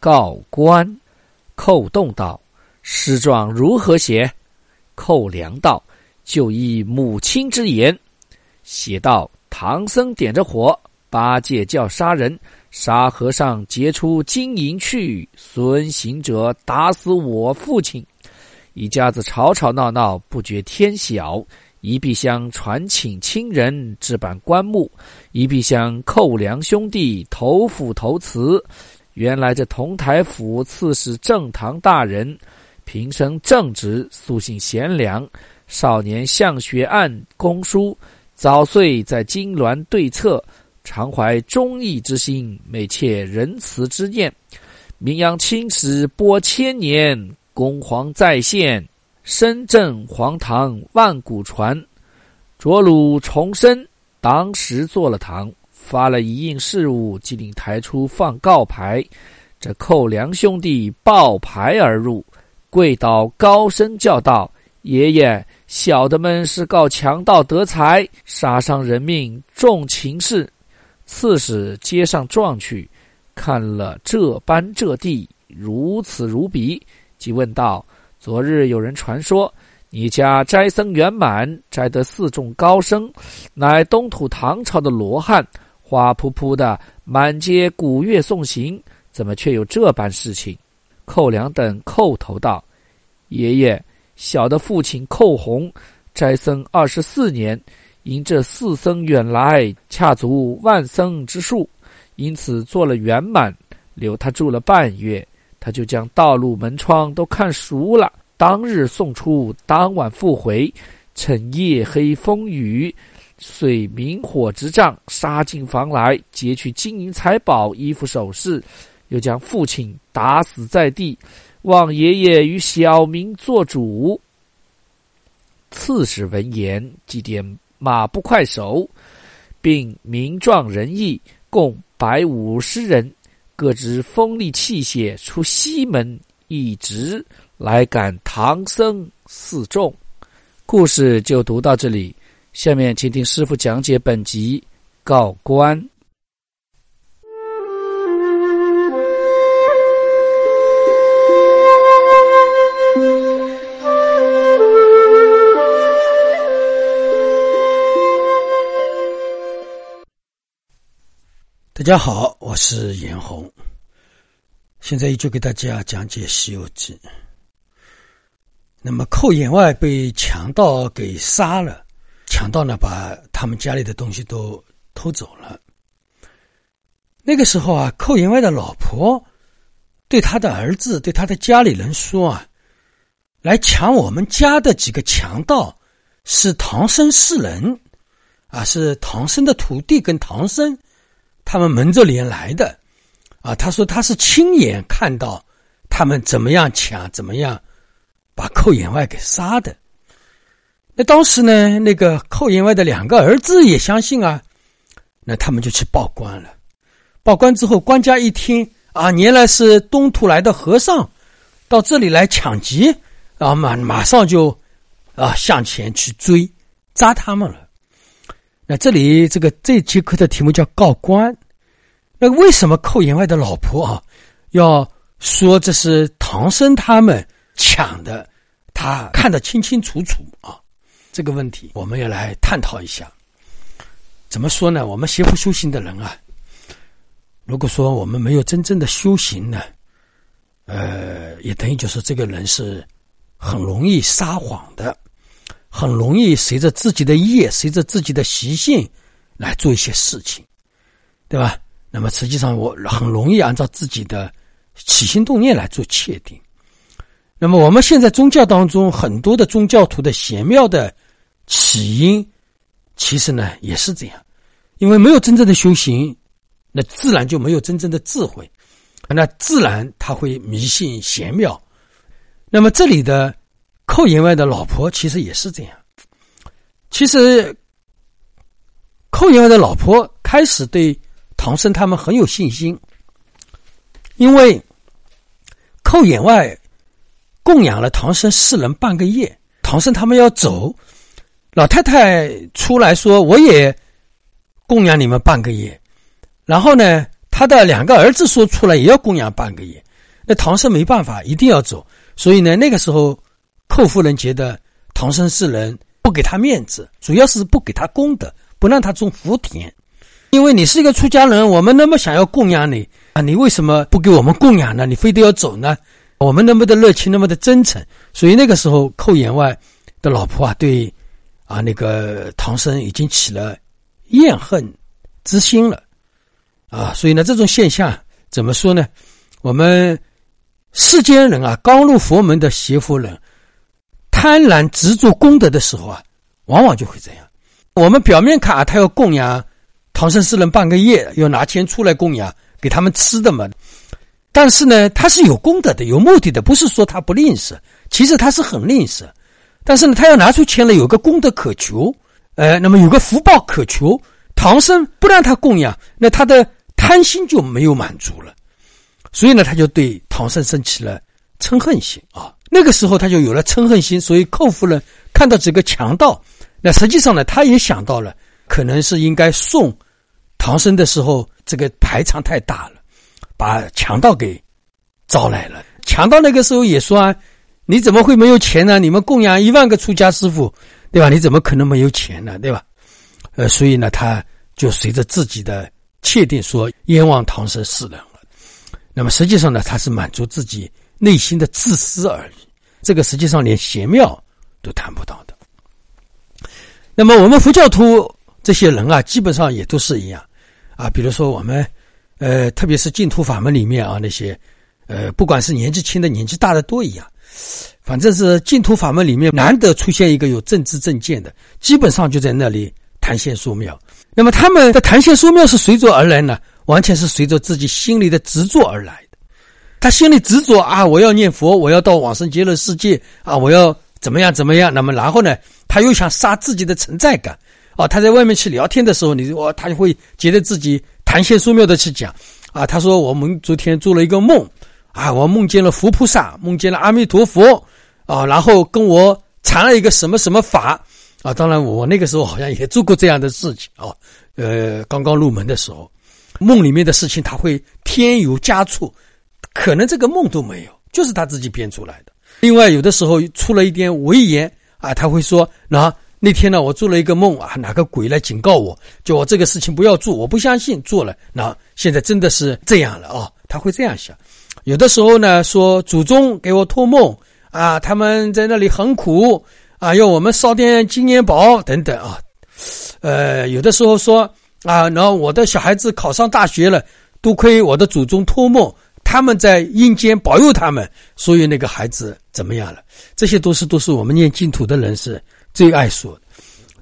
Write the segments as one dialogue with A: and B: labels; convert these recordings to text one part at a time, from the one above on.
A: 告官，寇洞道：“诗状如何写？”寇良道：“就依母亲之言，写道：唐僧点着火，八戒叫杀人，沙和尚劫出金银去，孙行者打死我父亲，一家子吵吵闹闹，不觉天晓。一壁厢传请亲人置办棺木，一壁厢寇良兄弟投府投辞。”原来这同台府刺史正堂大人，平生正直，素性贤良。少年向学案公书，早岁在金銮对策，常怀忠义之心，每切仁慈之念。名扬青史播千年，公皇再现，深镇皇堂万古传。着鲁重生，当时做了堂。发了一应事务，即令抬出放告牌。这寇良兄弟抱牌而入，跪倒高声叫道：“爷爷，小的们是告强盗得财，杀伤人命，重情事。”刺史接上状去，看了这般这地，如此如彼，即问道：“昨日有人传说，你家斋僧圆满，摘得四众高僧，乃东土唐朝的罗汉。”花扑扑的，满街鼓乐送行，怎么却有这般事情？寇良等叩头道：“爷爷，小的父亲寇洪斋僧二十四年，因这四僧远来，恰足万僧之数，因此做了圆满，留他住了半月，他就将道路门窗都看熟了。当日送出，当晚复回，趁夜黑风雨。”遂明火执杖杀进房来，劫取金银财宝、衣服首饰，又将父亲打死在地，望爷爷与小民做主。刺史闻言，即点马步快手，并名状仁义，共百五十人，各执锋利器械出西门，一直来赶唐僧四众。故事就读到这里。下面，请听师傅讲解本集告官。
B: 大家好，我是严红，现在依旧给大家讲解《西游记》。那么，寇员外被强盗给杀了。强盗呢，把他们家里的东西都偷走了。那个时候啊，寇员外的老婆对他的儿子、对他的家里人说啊：“来抢我们家的几个强盗是唐僧四人，啊，是唐僧的徒弟跟唐僧他们蒙着脸来的。”啊，他说他是亲眼看到他们怎么样抢，怎么样把寇员外给杀的。那当时呢，那个寇员外的两个儿子也相信啊，那他们就去报官了。报官之后，官家一听啊，原来是东土来的和尚到这里来抢劫，啊马马上就啊向前去追抓他们了。那这里这个这节课的题目叫告官。那为什么寇员外的老婆啊要说这是唐僧他们抢的？他看得清清楚楚啊。这个问题，我们要来探讨一下。怎么说呢？我们邪不修行的人啊，如果说我们没有真正的修行呢，呃，也等于就是这个人是很容易撒谎的，很容易随着自己的业，随着自己的习性来做一些事情，对吧？那么实际上，我很容易按照自己的起心动念来做确定。那么我们现在宗教当中很多的宗教徒的玄妙的。起因其实呢也是这样，因为没有真正的修行，那自然就没有真正的智慧。那自然他会迷信邪庙。那么这里的寇员外的老婆其实也是这样。其实寇员外的老婆开始对唐僧他们很有信心，因为寇员外供养了唐僧四人半个月，唐僧他们要走，老太太出来说：“我也供养你们半个月。”然后呢，他的两个儿子说出来也要供养半个月，那唐僧没办法，一定要走。所以呢，那个时候，寇夫人觉得唐僧四人不给他面子，主要是不给他功德，不让他种福田。因为你是一个出家人，我们那么想要供养你啊，你为什么不给我们供养呢？你非得要走呢？我们那么的热情，那么的真诚，所以那个时候，寇员外的老婆啊，对啊那个唐僧已经起了怨恨之心了啊。所以呢，这种现象怎么说呢？我们。世间人啊，刚入佛门的邪佛人，贪婪执着功德的时候啊，往往就会这样。我们表面看啊，他要供养唐僧四人半个月，要拿钱出来供养给他们吃的嘛。但是呢，他是有功德的，有目的的，不是说他不吝啬，其实他是很吝啬。但是呢，他要拿出钱来，有个功德可求，呃，那么有个福报可求。唐僧不让他供养，那他的贪心就没有满足了。所以呢，他就对唐僧生起了嗔恨心啊。那个时候他就有了嗔恨心，所以寇夫人看到这个强盗，那实际上呢，他也想到了，可能是应该送唐僧的时候，这个排场太大了，把强盗给招来了。强盗那个时候也说啊，你怎么会没有钱呢？你们供养一万个出家师傅，对吧？你怎么可能没有钱呢？对吧？呃，所以呢，他就随着自己的确定说，冤枉唐僧四人了。那么实际上呢，他是满足自己内心的自私而已。这个实际上连邪庙都谈不到的。那么我们佛教徒这些人啊，基本上也都是一样啊。比如说我们，呃，特别是净土法门里面啊，那些呃，不管是年纪轻的、年纪大的都一样。反正是净土法门里面难得出现一个有政治政见的，基本上就在那里谈仙说庙。那么他们的谈仙说庙是随着而来呢？完全是随着自己心里的执着而来的，他心里执着啊，我要念佛，我要到往生极乐世界啊，我要怎么样怎么样？那么然后呢，他又想杀自己的存在感啊。他在外面去聊天的时候，你我他就会觉得自己谈仙说妙的去讲啊。他说我们昨天做了一个梦啊，我梦见了佛菩萨，梦见了阿弥陀佛啊，然后跟我传了一个什么什么法啊。当然我那个时候好像也做过这样的事情啊，呃，刚刚入门的时候。梦里面的事情他会添油加醋，可能这个梦都没有，就是他自己编出来的。另外，有的时候出了一点违言啊，他会说：“那那天呢，我做了一个梦啊，哪个鬼来警告我，叫我这个事情不要做，我不相信做了，那现在真的是这样了啊。”他会这样想。有的时候呢，说祖宗给我托梦啊，他们在那里很苦啊，要我们烧点金元宝等等啊。呃，有的时候说。啊，然后我的小孩子考上大学了，多亏我的祖宗托梦，他们在阴间保佑他们，所以那个孩子怎么样了？这些都是都是我们念净土的人是最爱说。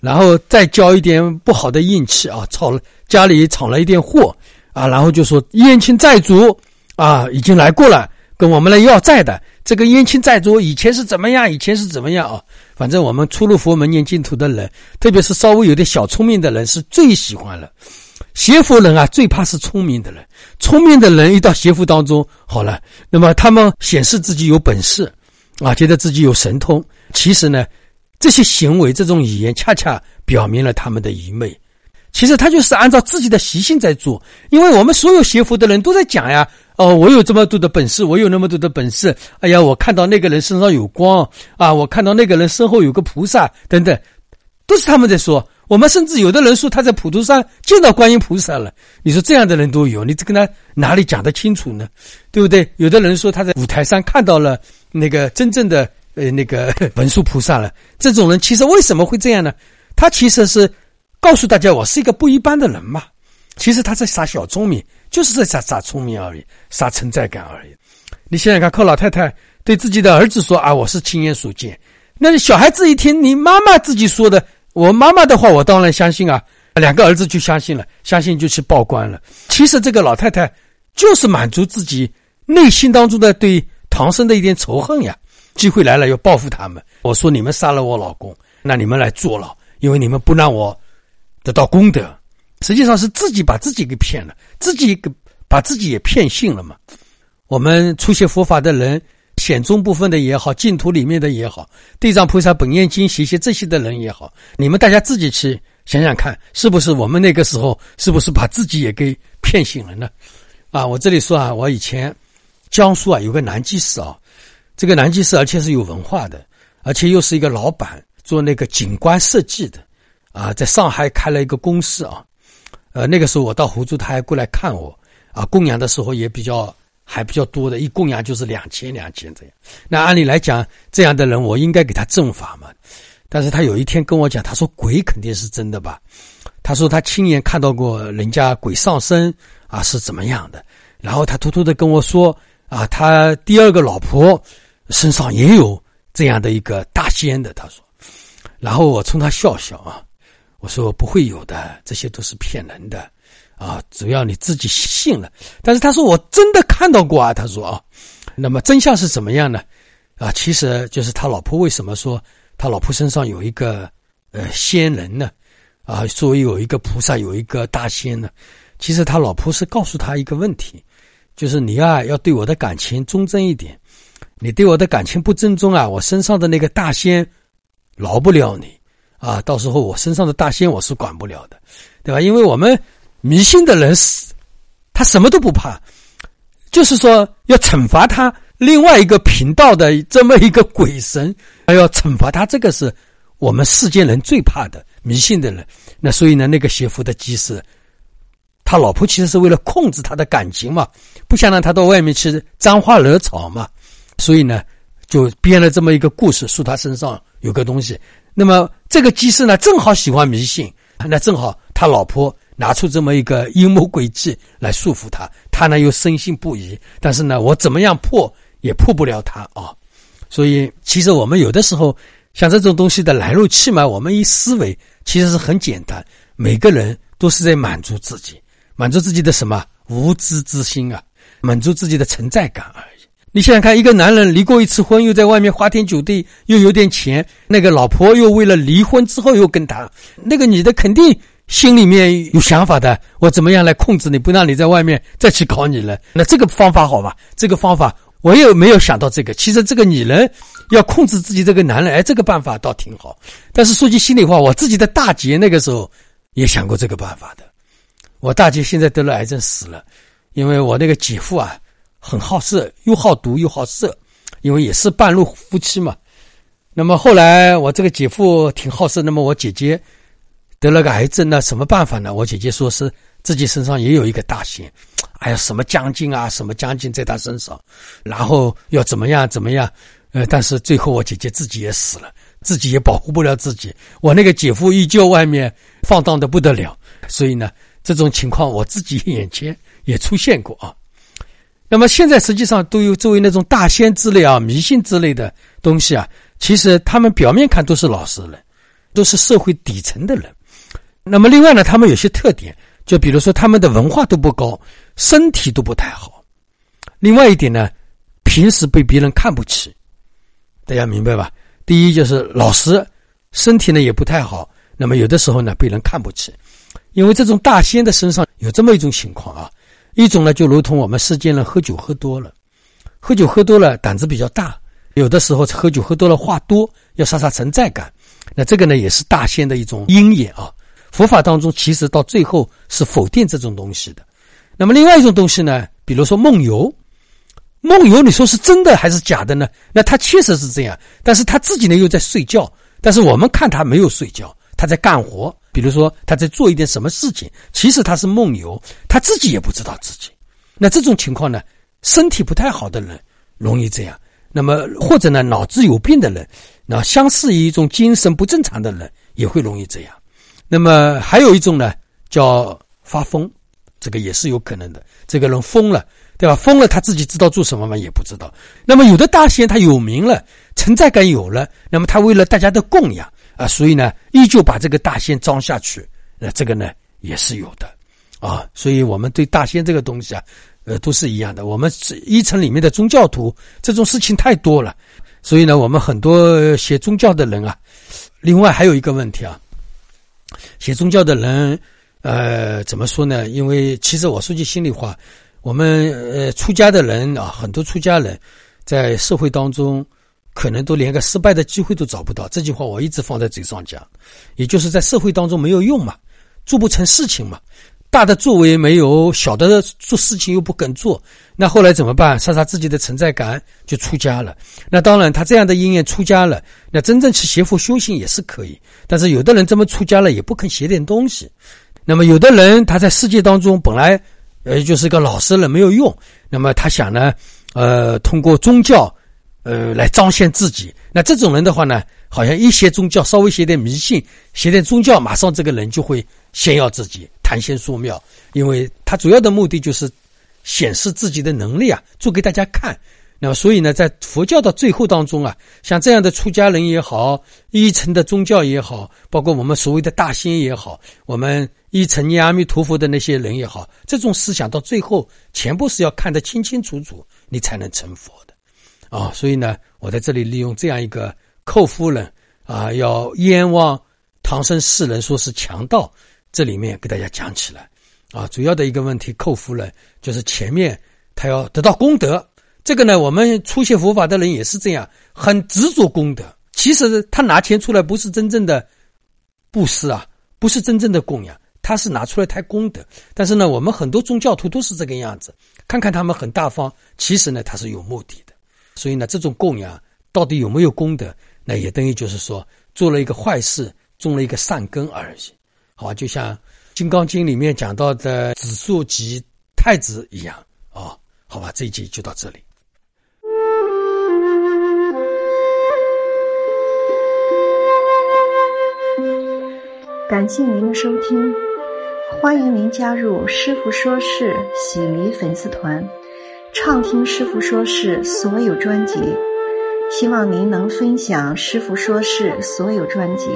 B: 然后再交一点不好的运气啊，炒了家里闯了一点祸啊，然后就说燕青债主啊已经来过了，跟我们来要债的。这个燕青债主以前是怎么样？以前是怎么样啊？反正我们出入佛门念净土的人，特别是稍微有点小聪明的人，是最喜欢了。邪佛人啊，最怕是聪明的人。聪明的人一到邪佛当中，好了，那么他们显示自己有本事，啊，觉得自己有神通。其实呢，这些行为、这种语言，恰恰表明了他们的愚昧。其实他就是按照自己的习性在做，因为我们所有学佛的人都在讲呀。哦，我有这么多的本事，我有那么多的本事。哎呀，我看到那个人身上有光啊，我看到那个人身后有个菩萨，等等，都是他们在说。我们甚至有的人说他在普陀山见到观音菩萨了。你说这样的人都有，你这跟他哪里讲得清楚呢？对不对？有的人说他在五台山看到了那个真正的呃那个 文殊菩萨了。这种人其实为什么会这样呢？他其实是告诉大家，我是一个不一般的人嘛。其实他在耍小聪明。就是在耍耍聪明而已，耍存在感而已。你想想看，寇老太太对自己的儿子说：“啊，我是亲眼所见。”那小孩子一听你妈妈自己说的，我妈妈的话，我当然相信啊。两个儿子就相信了，相信就去报官了。其实这个老太太就是满足自己内心当中的对唐僧的一点仇恨呀。机会来了要报复他们。我说你们杀了我老公，那你们来坐牢，因为你们不让我得到功德。实际上是自己把自己给骗了，自己给把自己也骗信了嘛。我们初学佛法的人，显宗部分的也好，净土里面的也好，地藏菩萨本愿经写写这些的人也好，你们大家自己去想想看，是不是我们那个时候是不是把自己也给骗醒了呢？啊，我这里说啊，我以前江苏啊有个南机寺啊，这个南机寺而且是有文化的，而且又是一个老板做那个景观设计的，啊，在上海开了一个公司啊。呃，那个时候我到湖州，他还过来看我啊。供养的时候也比较还比较多的，一供养就是两千两千这样。那按理来讲，这样的人我应该给他正法嘛。但是他有一天跟我讲，他说鬼肯定是真的吧？他说他亲眼看到过人家鬼上身啊，是怎么样的？然后他偷偷的跟我说啊，他第二个老婆身上也有这样的一个大仙的。他说，然后我冲他笑笑啊。我说不会有的，这些都是骗人的，啊，只要你自己信了。但是他说我真的看到过啊，他说啊，那么真相是怎么样呢？啊，其实就是他老婆为什么说他老婆身上有一个呃仙人呢？啊，作为有一个菩萨，有一个大仙呢？其实他老婆是告诉他一个问题，就是你啊要对我的感情忠贞一点，你对我的感情不正宗啊，我身上的那个大仙饶不了你。啊，到时候我身上的大仙我是管不了的，对吧？因为我们迷信的人是，他什么都不怕，就是说要惩罚他另外一个频道的这么一个鬼神，还要惩罚他，这个是我们世间人最怕的迷信的人。那所以呢，那个邪佛的机师，他老婆其实是为了控制他的感情嘛，不想让他到外面去沾花惹草嘛，所以呢，就编了这么一个故事，说他身上有个东西。那么这个机师呢，正好喜欢迷信，那正好他老婆拿出这么一个阴谋诡计来束缚他，他呢又深信不疑。但是呢，我怎么样破也破不了他啊！所以其实我们有的时候像这种东西的来路去嘛，我们一思维其实是很简单，每个人都是在满足自己，满足自己的什么无知之心啊，满足自己的存在感而已。你想想看，一个男人离过一次婚，又在外面花天酒地，又有点钱，那个老婆又为了离婚之后又跟他，那个女的肯定心里面有想法的。我怎么样来控制你，不让你在外面再去搞你了？那这个方法好吧？这个方法我也没有想到这个。其实这个女人要控制自己这个男人，哎，这个办法倒挺好。但是说句心里话，我自己的大姐那个时候也想过这个办法的。我大姐现在得了癌症死了，因为我那个姐夫啊。很好色，又好毒又好色，因为也是半路夫妻嘛。那么后来我这个姐夫挺好色，那么我姐姐得了个癌症，那什么办法呢？我姐姐说是自己身上也有一个大仙，哎呀，什么将军啊，什么将军在他身上，然后要怎么样怎么样，呃，但是最后我姐姐自己也死了，自己也保护不了自己。我那个姐夫依旧外面放荡的不得了，所以呢，这种情况我自己眼前也出现过啊。那么现在实际上都有作为那种大仙之类啊、迷信之类的东西啊，其实他们表面看都是老实人，都是社会底层的人。那么另外呢，他们有些特点，就比如说他们的文化都不高，身体都不太好。另外一点呢，平时被别人看不起，大家明白吧？第一就是老实，身体呢也不太好。那么有的时候呢，被人看不起，因为这种大仙的身上有这么一种情况啊。一种呢，就如同我们世间人喝酒喝多了，喝酒喝多了胆子比较大，有的时候喝酒喝多了话多，要杀杀存在感。那这个呢，也是大仙的一种鹰眼啊。佛法当中其实到最后是否定这种东西的。那么另外一种东西呢，比如说梦游，梦游你说是真的还是假的呢？那他确实是这样，但是他自己呢又在睡觉，但是我们看他没有睡觉，他在干活。比如说他在做一点什么事情，其实他是梦游，他自己也不知道自己。那这种情况呢，身体不太好的人容易这样。那么或者呢，脑子有病的人，那相似于一种精神不正常的人也会容易这样。那么还有一种呢，叫发疯，这个也是有可能的。这个人疯了，对吧？疯了，他自己知道做什么吗？也不知道。那么有的大仙他有名了，存在感有了，那么他为了大家的供养。啊，所以呢，依旧把这个大仙装下去，那这个呢也是有的，啊，所以我们对大仙这个东西啊，呃，都是一样的。我们一层里面的宗教徒这种事情太多了，所以呢，我们很多写宗教的人啊，另外还有一个问题啊，写宗教的人，呃，怎么说呢？因为其实我说句心里话，我们呃出家的人啊，很多出家人在社会当中可能都连个失败的机会都找不到。这句话我一直放在嘴上讲，也就是在社会当中没有用嘛，做不成事情嘛。大的作为没有，小的做事情又不肯做，那后来怎么办？杀杀自己的存在感，就出家了。那当然，他这样的因缘出家了，那真正去学佛修行也是可以。但是有的人这么出家了，也不肯写点东西。那么有的人他在世界当中本来呃就是个老实人，没有用。那么他想呢，呃，通过宗教，呃，来彰显自己。那这种人的话呢，好像一些宗教，稍微写点迷信，写点宗教，马上这个人就会炫耀自己。谈仙说妙，因为他主要的目的就是显示自己的能力啊，做给大家看。那么，所以呢，在佛教的最后当中啊，像这样的出家人也好，一层的宗教也好，包括我们所谓的大仙也好，我们一层念阿弥陀佛的那些人也好，这种思想到最后全部是要看得清清楚楚，你才能成佛的啊。所以呢，我在这里利用这样一个寇夫人啊，要冤枉唐僧四人说是强盗。这里面给大家讲起来，啊，主要的一个问题，寇夫人就是前面他要得到功德，这个呢，我们出学佛法的人也是这样，很执着功德。其实他拿钱出来不是真正的布施啊，不是真正的供养，他是拿出来谈功德。但是呢，我们很多宗教徒都是这个样子，看看他们很大方，其实呢，他是有目的的。所以呢，这种供养到底有没有功德，那也等于就是说做了一个坏事，种了一个善根而已。好，就像《金刚经》里面讲到的子树及太子一样啊。好吧，这一集就到这里。
C: 感谢您的收听，欢迎您加入师傅说事喜迷粉丝团，畅听师傅说事所有专辑。希望您能分享师傅说事所有专辑。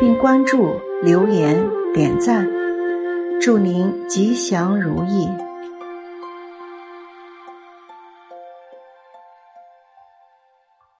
C: 并关注、留言、点赞，祝您吉祥如意。